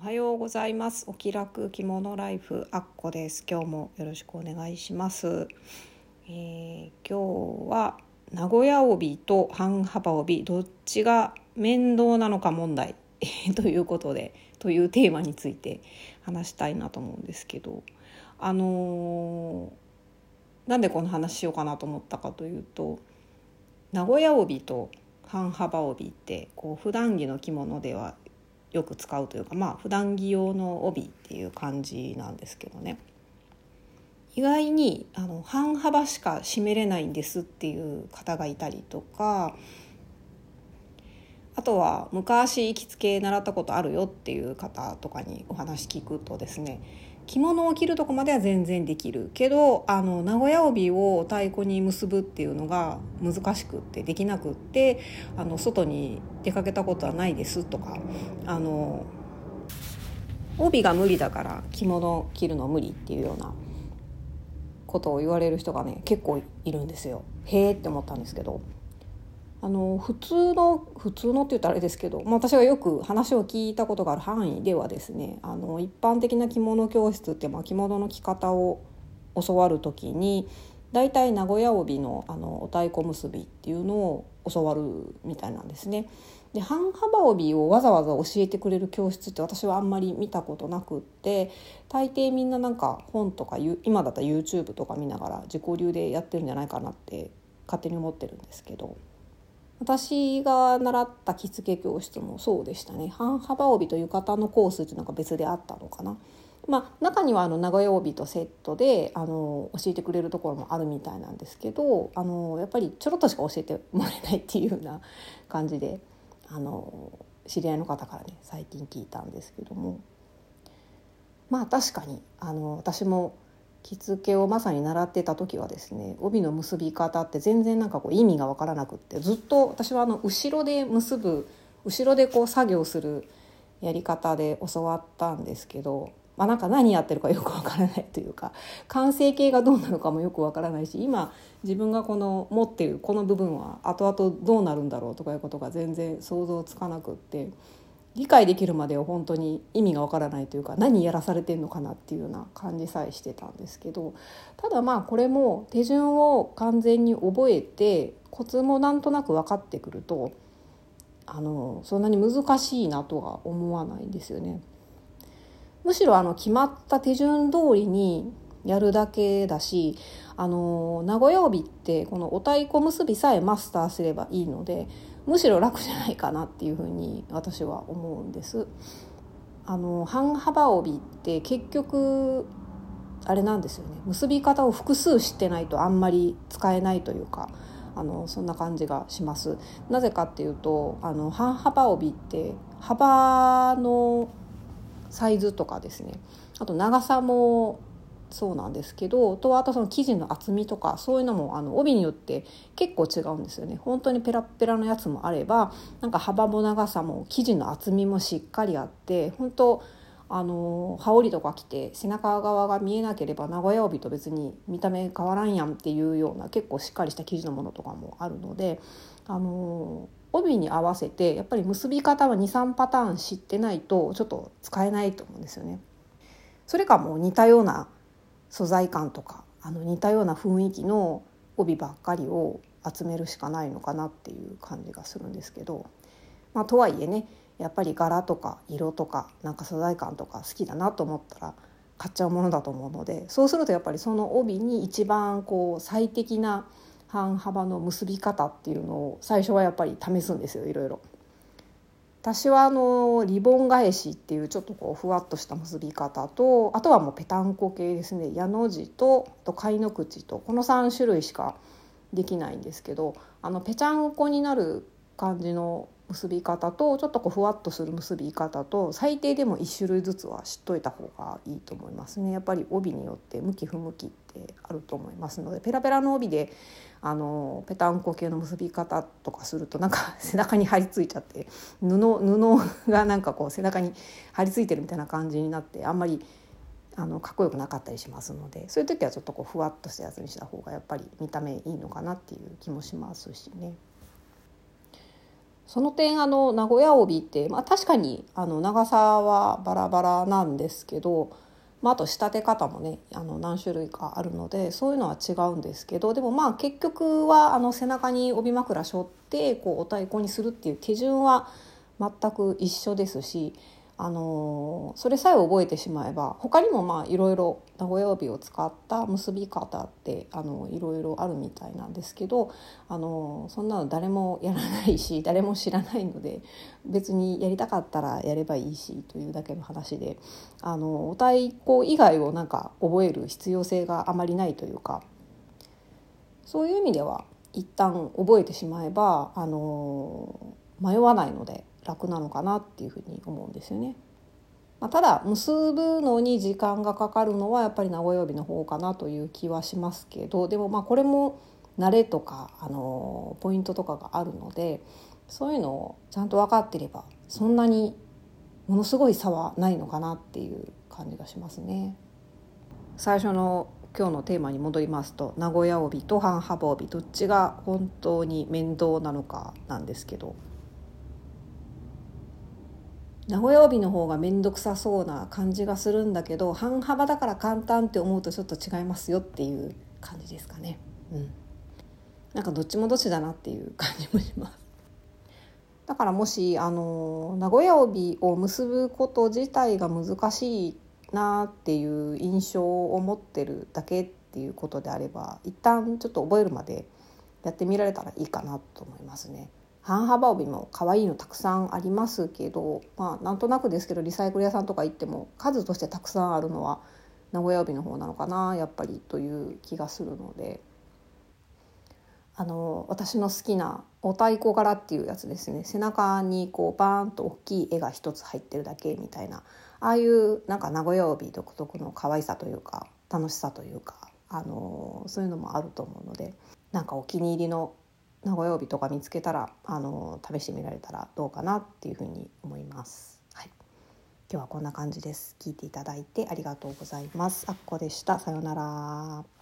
おはようございます。お気楽着物ライフあっこです。今日もよろしくお願いします、えー、今日は名古屋帯と半幅帯どっちが面倒なのか問題 ということでというテーマについて話したいなと思うんですけどあのー、なんでこの話しようかなと思ったかというと名古屋帯と半幅帯ってこう普段着の着物ではよく使うというかまあ普段着用の帯っていう感じなんですけどね。意外にあの半幅しか締めれないんですっていう方がいたりとかあとは昔行きつけ習ったことあるよっていう方とかにお話聞くとですね着物を着るとこまでは全然できるけどあの名古屋帯を太鼓に結ぶっていうのが難しくってできなくってあの外に出かけたことはないですとかあの帯が無理だから着物着るの無理っていうようなことを言われる人がね結構いるんですよ。へえって思ったんですけどあの普通の普通のって言ったらあれですけど、まあ、私がよく話を聞いたことがある範囲ではですねあの一般的な着物教室って、まあ、着物の着方を教わる時に大体名古屋帯のあのお太鼓結びっていうのを教わるみたいなんですね。で半幅帯をわざわざ教えてくれる教室って私はあんまり見たことなくって大抵みんななんか本とか今だったら YouTube とか見ながら自己流でやってるんじゃないかなって勝手に思ってるんですけど私が習った着付け教室もそうでしたね半幅帯と浴衣のコースっていうのが別であったのかな。まあ、中にはあの名古屋帯とセットであの教えてくれるところもあるみたいなんですけどあのやっぱりちょろっとしか教えてもらえないっていうような感じであの知り合いの方からね最近聞いたんですけどもまあ確かにあの私も着付けをまさに習ってた時はですね帯の結び方って全然なんかこう意味が分からなくってずっと私はあの後ろで結ぶ後ろでこう作業するやり方で教わったんですけど、まあ、なんか何やってるかよく分からないというか完成形がどうなのかもよく分からないし今自分がこの持ってるこの部分は後々どうなるんだろうとかいうことが全然想像つかなくって。理解できるまでは本当に意味がわからないというか何やらされてんのかなっていうような感じさえしてたんですけどただまあこれも手順を完全に覚えてコツもなんとなく分かってくるとあのそんなに難しいなとは思わないんですよね。むしろあの決まった手順通りにやるだけだしあの名古屋帯ってこのお太鼓結びさえマスターすればいいのでむしろ楽じゃないかなっていうふうに私は思うんです。あの半幅帯って結局あれなんですよね結び方を複数知ってないとあんまり使えないというかあのそんな感じがします。なぜかっていうとあの半幅帯って幅のサイズとかですねあと長さもそうなんですけどとあとその生地の厚みとかそういうのもあの帯によって結構違うんですよね本当にペラペラのやつもあればなんか幅も長さも生地の厚みもしっかりあって本当あの羽織とか着て背中側が見えなければ名古屋帯と別に見た目変わらんやんっていうような結構しっかりした生地のものとかもあるのであの帯に合わせてやっぱり結び方は23パターン知ってないとちょっと使えないと思うんですよね。それかもう似たような素材感とかあの似たような雰囲気の帯ばっかりを集めるしかないのかなっていう感じがするんですけど、まあ、とはいえねやっぱり柄とか色とかなんか素材感とか好きだなと思ったら買っちゃうものだと思うのでそうするとやっぱりその帯に一番こう最適な半幅の結び方っていうのを最初はやっぱり試すんですよいろいろ。私はあのリボン返しっていうちょっとこうふわっとした結び方とあとはもうぺたんこ系ですね。矢の字とと貝の口とこの3種類しかできないんですけどあのぺちゃんこになる感じの結び方とちょっとこうふわっとする結び方と最低でも1種類ずつは知っといた方がいいと思いますねやっぱり帯によって向き不向きってあると思いますのでペラペラの帯であのペタンコ系の結び方とかするとなんか 背中に張り付いちゃって布布がなんかこう背中に張り付いてるみたいな感じになってあんまりあのかっこよくなかったりしますのでそういう時はちょっとこうふわっとしたやつにした方がやっぱり見た目いいのかなっていう気もしますしね。その点あの名古屋帯って、まあ、確かにあの長さはバラバラなんですけど、まあ、あと仕立て方もねあの何種類かあるのでそういうのは違うんですけどでもまあ結局はあの背中に帯枕背負ってこうお太鼓にするっていう手順は全く一緒ですしあのそれさえ覚えてしまえば他にもまあいろいろ名古屋帯を使った結び方ってあのいろいろあるみたいなんですけどあのそんなの誰もやらないし 誰も知らないので別にやりたかったらやればいいしというだけの話であのお太鼓以外をなんか覚える必要性があまりないというかそういう意味では一旦覚えてしまえばあの迷わないので楽なのかなっていうふうに思うんですよね。まあ、ただ結ぶのに時間がかかるのはやっぱり名古屋帯の方かなという気はしますけどでもまあこれも慣れとかあのポイントとかがあるのでそういうのをちゃんと分かってればそんなにものすごい差はないのかなっていう感じがしますね。最初の今日のテーマに戻りますと名古屋帯と半幅帯どっちが本当に面倒なのかなんですけど名古屋帯の方が面倒くさそうな感じがするんだけど半幅だから簡単って思うとちょっと違いますよっていう感じですかね。うん、なんかどっちもどっちだなっていう感じもします。だからもしあの名古屋帯を結ぶこと自体が難しいなっていう印象を持ってるだけっていうことであれば一旦ちょっと覚えるまでやってみられたらいいかなと思いますね。半幅帯も可愛いのたくさんありますけどまあなんとなくですけどリサイクル屋さんとか行っても数としてたくさんあるのは名古屋帯の方なのかなやっぱりという気がするので。あの私の好きなお太鼓柄っていうやつですね。背中にこうバーンと大きい絵が一つ入ってるだけみたいな。ああいうなんか名古屋帯独特の可愛さというか楽しさというかあのそういうのもあると思うのでなんかお気に入りの名古屋帯とか見つけたらあの試してみられたらどうかなっていうふうに思います。はい、今日はこんな感じです。聞いていただいてありがとうございます。あっこでした。さようなら。